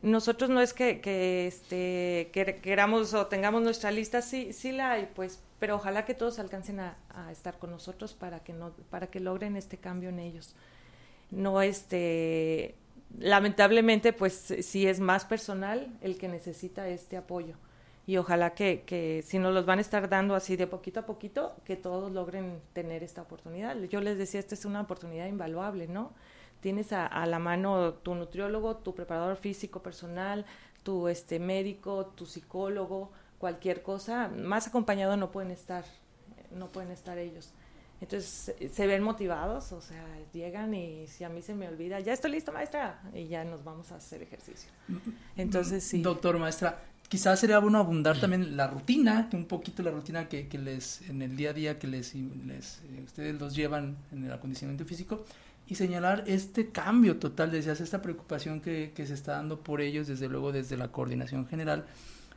Nosotros no es que, que, este, que queramos o tengamos nuestra lista, sí, sí la hay, pues, pero ojalá que todos alcancen a, a, estar con nosotros para que, no, para que logren este cambio en ellos. No, este, lamentablemente, pues sí es más personal el que necesita este apoyo. Y ojalá que, que si nos los van a estar dando así de poquito a poquito, que todos logren tener esta oportunidad. Yo les decía, esta es una oportunidad invaluable, ¿no? Tienes a, a, la mano tu nutriólogo, tu preparador físico personal, tu este médico, tu psicólogo, cualquier cosa, más acompañado no pueden estar, no pueden estar ellos. Entonces se ven motivados, o sea, llegan y si a mí se me olvida, ya estoy listo, maestra, y ya nos vamos a hacer ejercicio. Entonces sí. Doctor, maestra, quizás sería bueno abundar también la rutina, un poquito la rutina que, que les, en el día a día que les, les eh, ustedes los llevan en el acondicionamiento físico y señalar este cambio total, decías, esta preocupación que, que, se está dando por ellos, desde luego desde la coordinación general,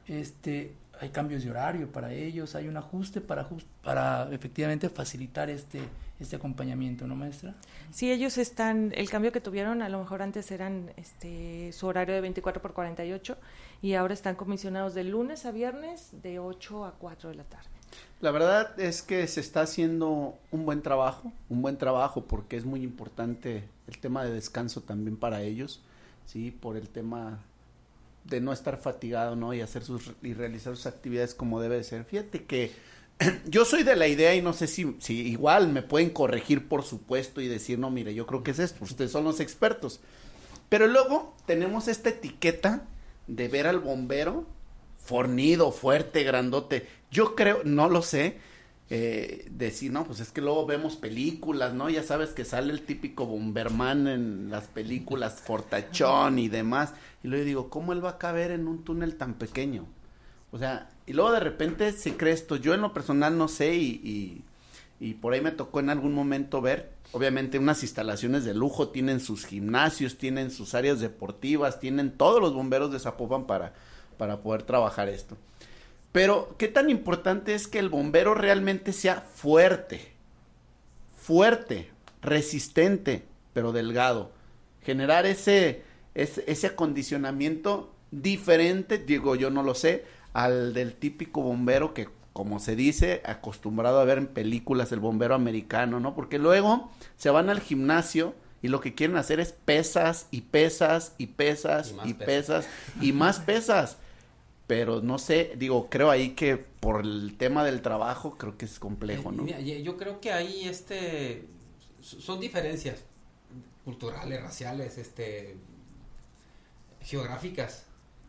este, hay cambios de horario para ellos, hay un ajuste para, para efectivamente facilitar este, este acompañamiento, ¿no, maestra? Sí, ellos están, el cambio que tuvieron, a lo mejor antes eran este, su horario de 24 por 48 y ahora están comisionados de lunes a viernes de 8 a 4 de la tarde. La verdad es que se está haciendo un buen trabajo, un buen trabajo porque es muy importante el tema de descanso también para ellos, sí, por el tema de no estar fatigado, ¿no? Y hacer sus y realizar sus actividades como debe de ser. Fíjate que yo soy de la idea y no sé si, si igual me pueden corregir por supuesto y decir, no, mire, yo creo que es esto, ustedes son los expertos. Pero luego tenemos esta etiqueta de ver al bombero fornido, fuerte, grandote. Yo creo, no lo sé, eh, decir, no, pues es que luego vemos películas, ¿no? Ya sabes que sale el típico Bomberman en las películas Fortachón y demás. Y luego digo, ¿cómo él va a caber en un túnel tan pequeño? O sea, y luego de repente se cree esto. Yo en lo personal no sé y, y, y por ahí me tocó en algún momento ver, obviamente unas instalaciones de lujo, tienen sus gimnasios, tienen sus áreas deportivas, tienen todos los bomberos de Zapopan para, para poder trabajar esto. Pero, ¿qué tan importante es que el bombero realmente sea fuerte? Fuerte, resistente, pero delgado. Generar ese, ese, ese acondicionamiento diferente, digo yo no lo sé, al del típico bombero que, como se dice, acostumbrado a ver en películas el bombero americano, ¿no? Porque luego se van al gimnasio y lo que quieren hacer es pesas y pesas y pesas y, Y pesas. más pesas. y más pesas. Pero no sé, digo, creo ahí que por el tema del trabajo creo que es complejo, ¿no? Mira, yo creo que ahí este son diferencias culturales, raciales, este geográficas.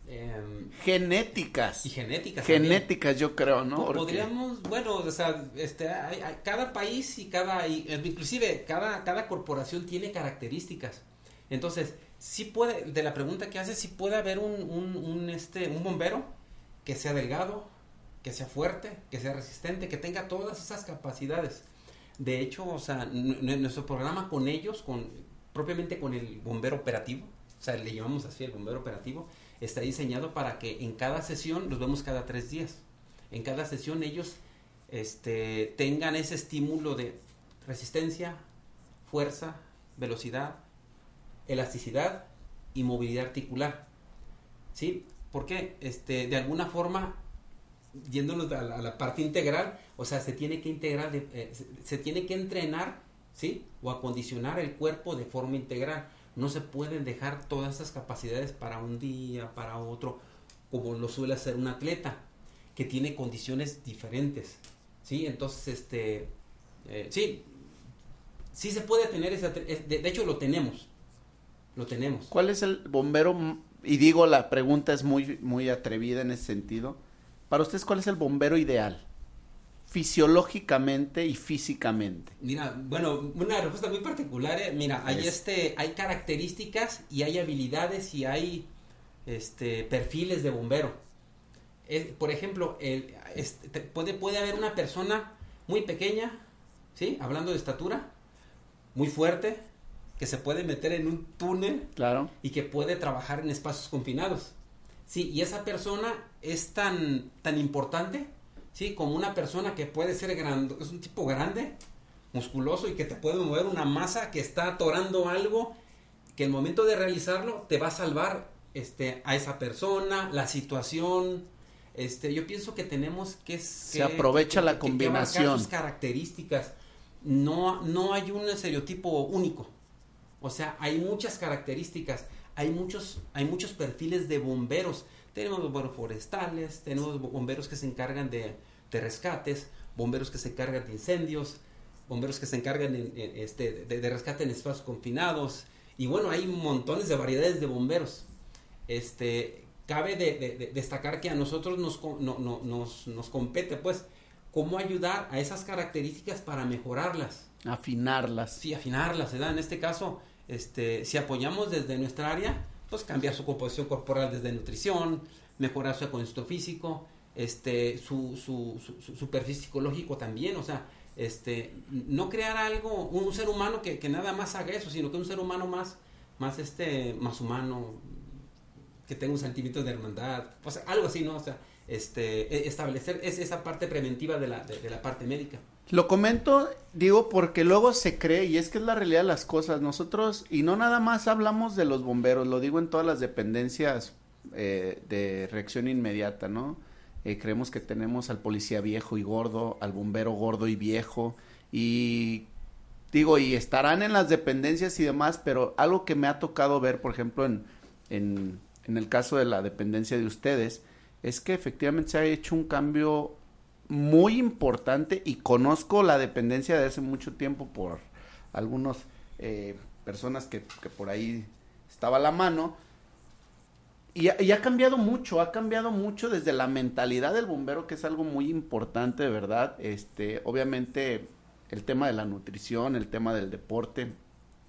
em, Genéticas. Y genéticas. también. Genéticas, yo creo, ¿no? Porque- Podríamos, bueno, o sea, este, hay- hay- cada país y cada, y, eh, inclusive cada, cada corporación tiene características. Entonces, sí puede, de la pregunta que haces, sí puede haber un, un, un, este, un bombero que sea delgado, que sea fuerte, que sea resistente, que tenga todas esas capacidades. De hecho, o sea, nuestro programa con ellos, con propiamente con el bombero operativo, o sea, le llamamos así el bombero operativo, está diseñado para que en cada sesión los vemos cada tres días. En cada sesión ellos este, tengan ese estímulo de resistencia, fuerza, velocidad, elasticidad y movilidad articular. ¿Sí? Porque este, de alguna forma, yéndonos a la, parte integral, o sea, se tiene que integrar, de- eh, se, tiene que entrenar, ¿sí? O acondicionar el cuerpo de forma integral. No se pueden dejar todas esas capacidades para un día, para otro, como lo suele hacer un atleta, que tiene condiciones diferentes, ¿sí? Entonces, este, eh, sí, sí se puede tener esa, de hecho lo tenemos, lo tenemos. ¿Cuál es el bombero? Y digo, la pregunta es muy, muy atrevida en ese sentido. Para ustedes, ¿cuál es el bombero ideal? Fisiológicamente y físicamente. Mira, bueno, una respuesta muy particular. eh. Mira, hay Es. este, hay características y hay habilidades y hay este perfiles de bombero. Eh, por ejemplo, el, este, te- puede, puede haber una persona muy pequeña, ¿sí? Hablando de estatura, muy fuerte, que se puede meter en un túnel Claro. y que puede trabajar en espacios confinados. Sí, y esa persona es tan, tan importante, sí, como una persona que puede ser grande, es un tipo grande, musculoso y que te puede mover una masa que está atorando algo, que el momento de realizarlo te va a salvar este, a esa persona, la situación. Este, yo pienso que tenemos que... Se aprovecha la combinación. sus características. No, no hay un estereotipo único. O sea, hay muchas características, hay muchos, hay muchos perfiles de bomberos. Tenemos bomberos forestales, tenemos bomberos que se encargan de, de rescates, bomberos que se encargan de incendios, bomberos que se encargan en- en, este, de, rescate en espacios confinados. Y bueno, hay montones de variedades de bomberos. Este, cabe de, de- de- destacar que a nosotros nos, no- no- nos, nos compete, pues, cómo ayudar a esas características para mejorarlas. Afinarlas. Sí, afinarlas, ¿verdad? En este caso, este, si apoyamos desde nuestra área, pues cambiar su composición corporal desde nutrición, mejorar su acondicionamiento físico, este, su, su, su, su- psicológico también, o sea, este, no crear algo, un, ser humano que, que nada más haga eso, sino que un ser humano más, más este, más humano, que tenga un sentimiento de hermandad, sea, algo así, ¿no? O sea, este, e- establecer es esa parte preventiva de la, de la parte médica. Lo comento, digo, porque luego se cree, y es que es la realidad de las cosas. Nosotros, y no nada más hablamos de los bomberos, lo digo en todas las dependencias eh, de reacción inmediata, ¿no? Eh, creemos que tenemos al policía viejo y gordo, al bombero gordo y viejo, y digo, y estarán en las dependencias y demás, pero algo que me ha tocado ver, por ejemplo, en, en, en el caso de la dependencia de ustedes, es que efectivamente se ha hecho un cambio muy importante y conozco la dependencia de hace mucho tiempo por algunas personas que, que por ahí estaba la mano y ha cambiado mucho, ha cambiado mucho desde la mentalidad del bombero, que es algo muy importante, de verdad. Este, obviamente, el tema de la nutrición, el tema del deporte,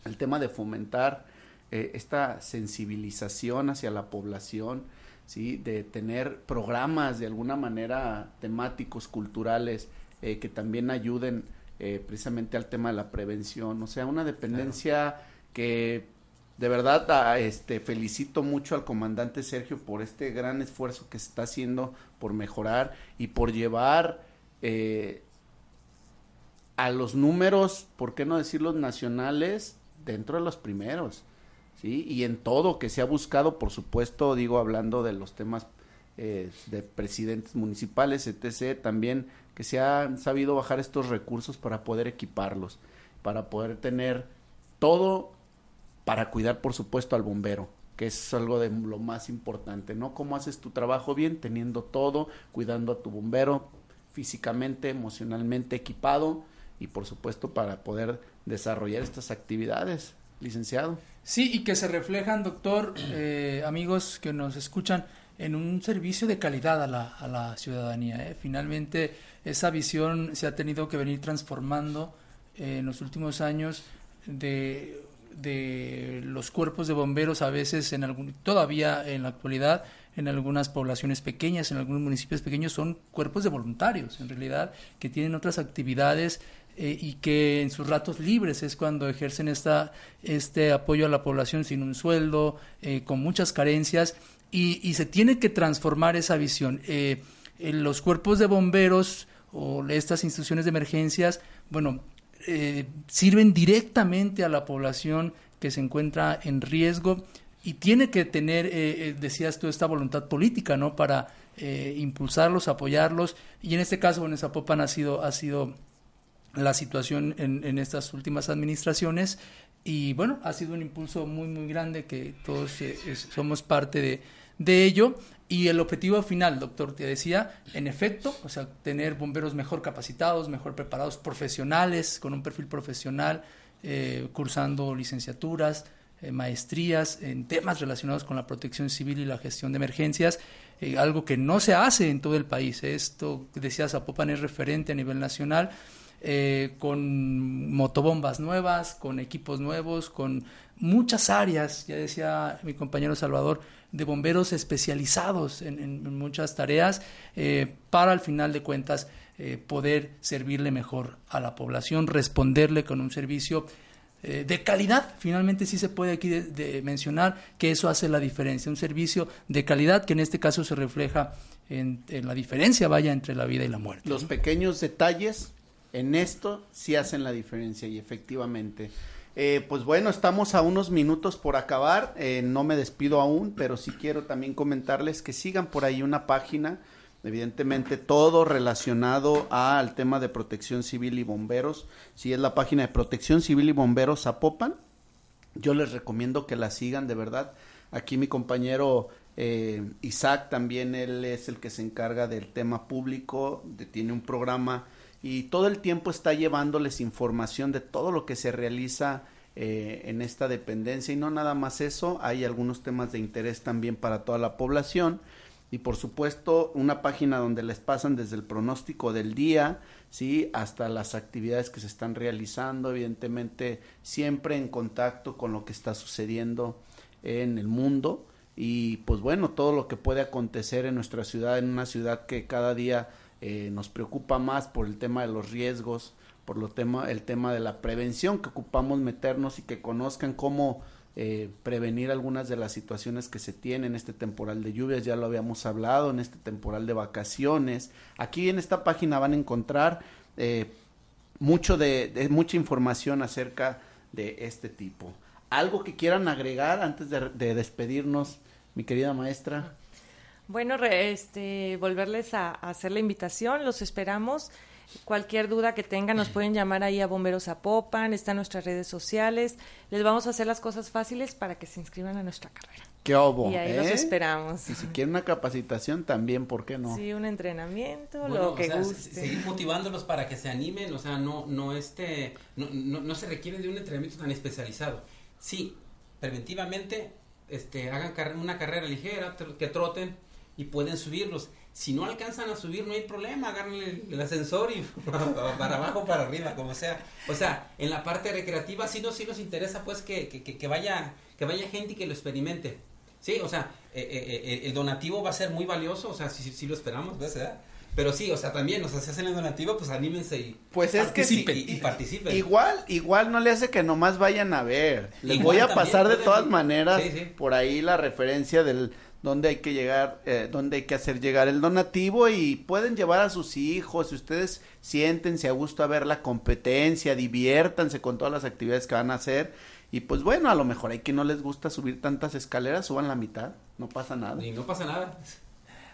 el tema de fomentar eh, esta sensibilización hacia la población, ¿sí? de tener programas de alguna manera temáticos, culturales, eh, que también ayuden eh, precisamente al tema de la prevención. O sea, una dependencia que de verdad a- este, felicito mucho al comandante Sergio por este gran esfuerzo que se está haciendo por mejorar y por llevar eh, a los números, ¿por qué no decirlos nacionales, dentro de los primeros? ¿Sí? Y en todo que se ha buscado, por supuesto, digo, hablando de los temas eh, de presidentes municipales, etc., también que se han sabido bajar estos recursos para poder equiparlos, para poder tener todo para cuidar, por supuesto, al bombero, que es algo de lo más importante, ¿no? ¿Cómo haces tu trabajo bien? Teniendo todo, cuidando a tu bombero físicamente, emocionalmente equipado y, por supuesto, para poder desarrollar estas actividades, licenciado. Sí, y que se reflejan, doctor, eh, amigos que nos escuchan, en un servicio de calidad a la, a la ciudadanía. ¿eh? Finalmente, esa visión se ha tenido que venir transformando eh, en los últimos años de, de los cuerpos de bomberos, a veces en algún, todavía en la actualidad, en algunas poblaciones pequeñas, en algunos municipios pequeños, son cuerpos de voluntarios, en realidad, que tienen otras actividades eh, y que en sus ratos libres es cuando ejercen esta, este apoyo a la población sin un sueldo, eh, con muchas carencias, y, y se tiene que transformar esa visión. Eh, en los cuerpos de bomberos o estas instituciones de emergencias, bueno, eh, sirven directamente a la población que se encuentra en riesgo y tiene que tener, eh, eh, decías tú, esta voluntad política, ¿no? Para eh, impulsarlos, apoyarlos. Y en este caso, bueno, en Zapopan ha sido, ha sido la situación en, estas últimas administraciones y bueno, ha sido un impulso muy, muy grande que todos eh, somos parte de, de ello. Y el objetivo final, doctor, te decía, en efecto, o sea, tener bomberos mejor capacitados, mejor preparados, profesionales, con un perfil profesional, eh, cursando licenciaturas, eh, maestrías en temas relacionados con la protección civil y la gestión de emergencias, algo que no se hace en todo el país. Esto, decía Zapopan, es referente a nivel nacional eh, con motobombas nuevas, con equipos nuevos, con muchas áreas, ya decía mi compañero Salvador, de bomberos especializados en, en- en muchas tareas eh, para al final de cuentas eh, poder servirle mejor a la población, responderle con un servicio eh, de calidad. Finalmente sí se puede aquí de- de mencionar que eso hace la diferencia, un servicio de calidad que en este caso se refleja en, en la diferencia, vaya, entre la vida y la muerte. Los pequeños detalles en esto sí hacen la diferencia y efectivamente. Eh, pues bueno, estamos a unos minutos por acabar. eh, no me despido aún, pero sí quiero también comentarles que sigan por ahí una página. Evidentemente todo relacionado al tema de protección civil y bomberos. Si es la página de protección civil y bomberos Zapopan. Yo les recomiendo que la sigan de verdad. Aquí mi compañero eh, Isaac también, él es el que se encarga del tema público, tiene un programa y todo el tiempo está llevándoles información de todo lo que se realiza eh, en esta dependencia. Y no nada más eso, hay algunos temas de interés también para toda la población. Y por supuesto una página donde les pasan desde el pronóstico del día, sí, hasta las actividades que se están realizando, evidentemente siempre en contacto con lo que está sucediendo en el mundo. Y pues bueno, todo lo que puede acontecer en nuestra ciudad, en una ciudad que cada día eh, nos preocupa más por el tema de los riesgos, por lo tema, el tema de la prevención que ocupamos meternos y que conozcan cómo eh, prevenir algunas de las situaciones que se tienen en este temporal de lluvias, ya lo habíamos hablado, en este temporal de vacaciones. Aquí en esta página van a encontrar eh, mucho de, mucha información acerca de este tipo. ¿Algo que quieran agregar antes de despedirnos, mi querida maestra? Bueno, re- este, volverles a, a hacer la invitación, los esperamos. Cualquier duda que tengan nos pueden llamar ahí a Bomberos Zapopan, están nuestras redes sociales. Les vamos a hacer las cosas fáciles para que se inscriban a nuestra carrera. ¿Qué obo? Y ahí los eh? esperamos. Y si quieren una capacitación también, ¿por qué no? Sí, un entrenamiento, Bueno, lo o que sea, se- guste. seguir motivándolos para que se animen, o sea, no, no este, no, no, no se requiere de un entrenamiento tan especializado. Sí, preventivamente este, hagan car- una carrera ligera, que troten y pueden subirlos. Si no alcanzan a subir, no hay problema, agarren el, el ascensor y para abajo, para arriba, como sea. O sea, en la parte recreativa sí nos, sí nos interesa pues que, que, que- que vaya, que vaya gente y que lo experimente. Sí, o sea, eh, eh, eh, el donativo va a ser muy valioso, o sea, sí, sí lo esperamos, ¿verdad? Pero sí, o sea, también, o sea, si hacen el donativo, pues anímense y Pues es que sí, participen, y, participen. Igual, igual no le hace que nomás vayan a ver. Les Igual voy a pasar de todas maneras Sí, sí. por ahí la referencia del dónde hay que llegar, eh, dónde hay que hacer llegar el donativo y pueden llevar a sus hijos. Si ustedes siéntense a gusto a ver la competencia, diviértanse con todas las actividades que van a hacer. Y pues bueno, a lo mejor hay que no les gusta subir tantas escaleras, suban la mitad, no pasa nada. Y no pasa nada.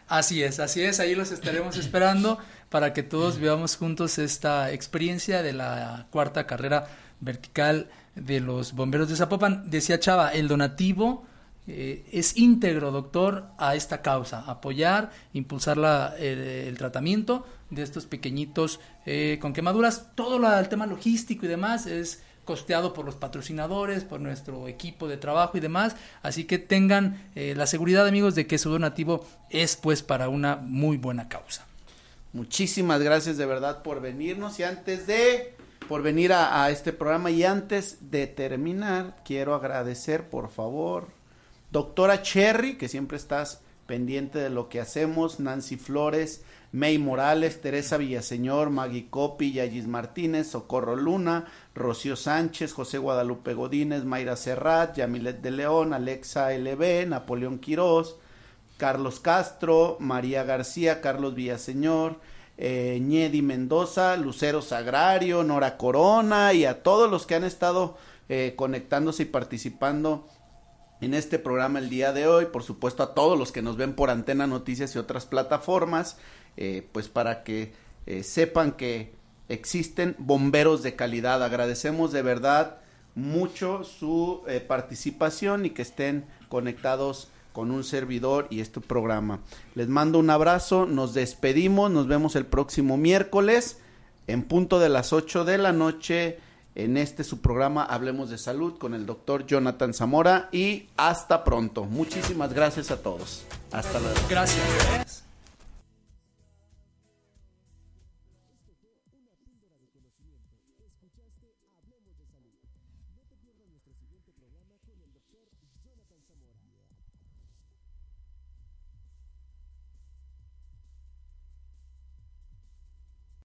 Así es, así es, ahí los estaremos esperando para que todos veamos juntos esta experiencia de la cuarta carrera vertical de los bomberos de Zapopan. Decía Chava, el donativo eh, es íntegro, doctor, a esta causa, apoyar, impulsar la, el, tratamiento de estos pequeñitos eh, con quemaduras, todo la- el tema logístico y demás es costeado por los patrocinadores, por nuestro equipo de trabajo y demás. Así que tengan eh, la seguridad, amigos, de que su donativo es pues para una muy buena causa. Muchísimas gracias de verdad por venirnos y antes de por venir a este programa y antes de terminar quiero agradecer por favor doctora Cherry que siempre estás pendiente de lo que hacemos Nancy Flores May Morales Teresa Villaseñor Maggie Copi Yayis Martínez Socorro Luna Rocío Sánchez José Guadalupe Godínez Mayra Serrat Yamilet de León Alexa LB Napoleón Quirós Carlos Castro, María García, Carlos Villaseñor, eh, Mendoza, Lucero Sagrario, Nora Corona y a todos los que han estado eh, conectándose y participando en este programa el día de hoy, por supuesto a todos los que nos ven por Antena Noticias y otras plataformas, eh, pues para que eh, sepan que existen bomberos de calidad. Agradecemos de verdad mucho su eh, participación y que estén conectados con un servidor y este programa. Les mando un abrazo, nos despedimos, nos vemos el próximo miércoles en punto de las 8 de la noche en este su programa Hablemos de Salud con el doctor Jonathan Zamora y hasta pronto. Muchísimas gracias a todos. Hasta luego. Gracias.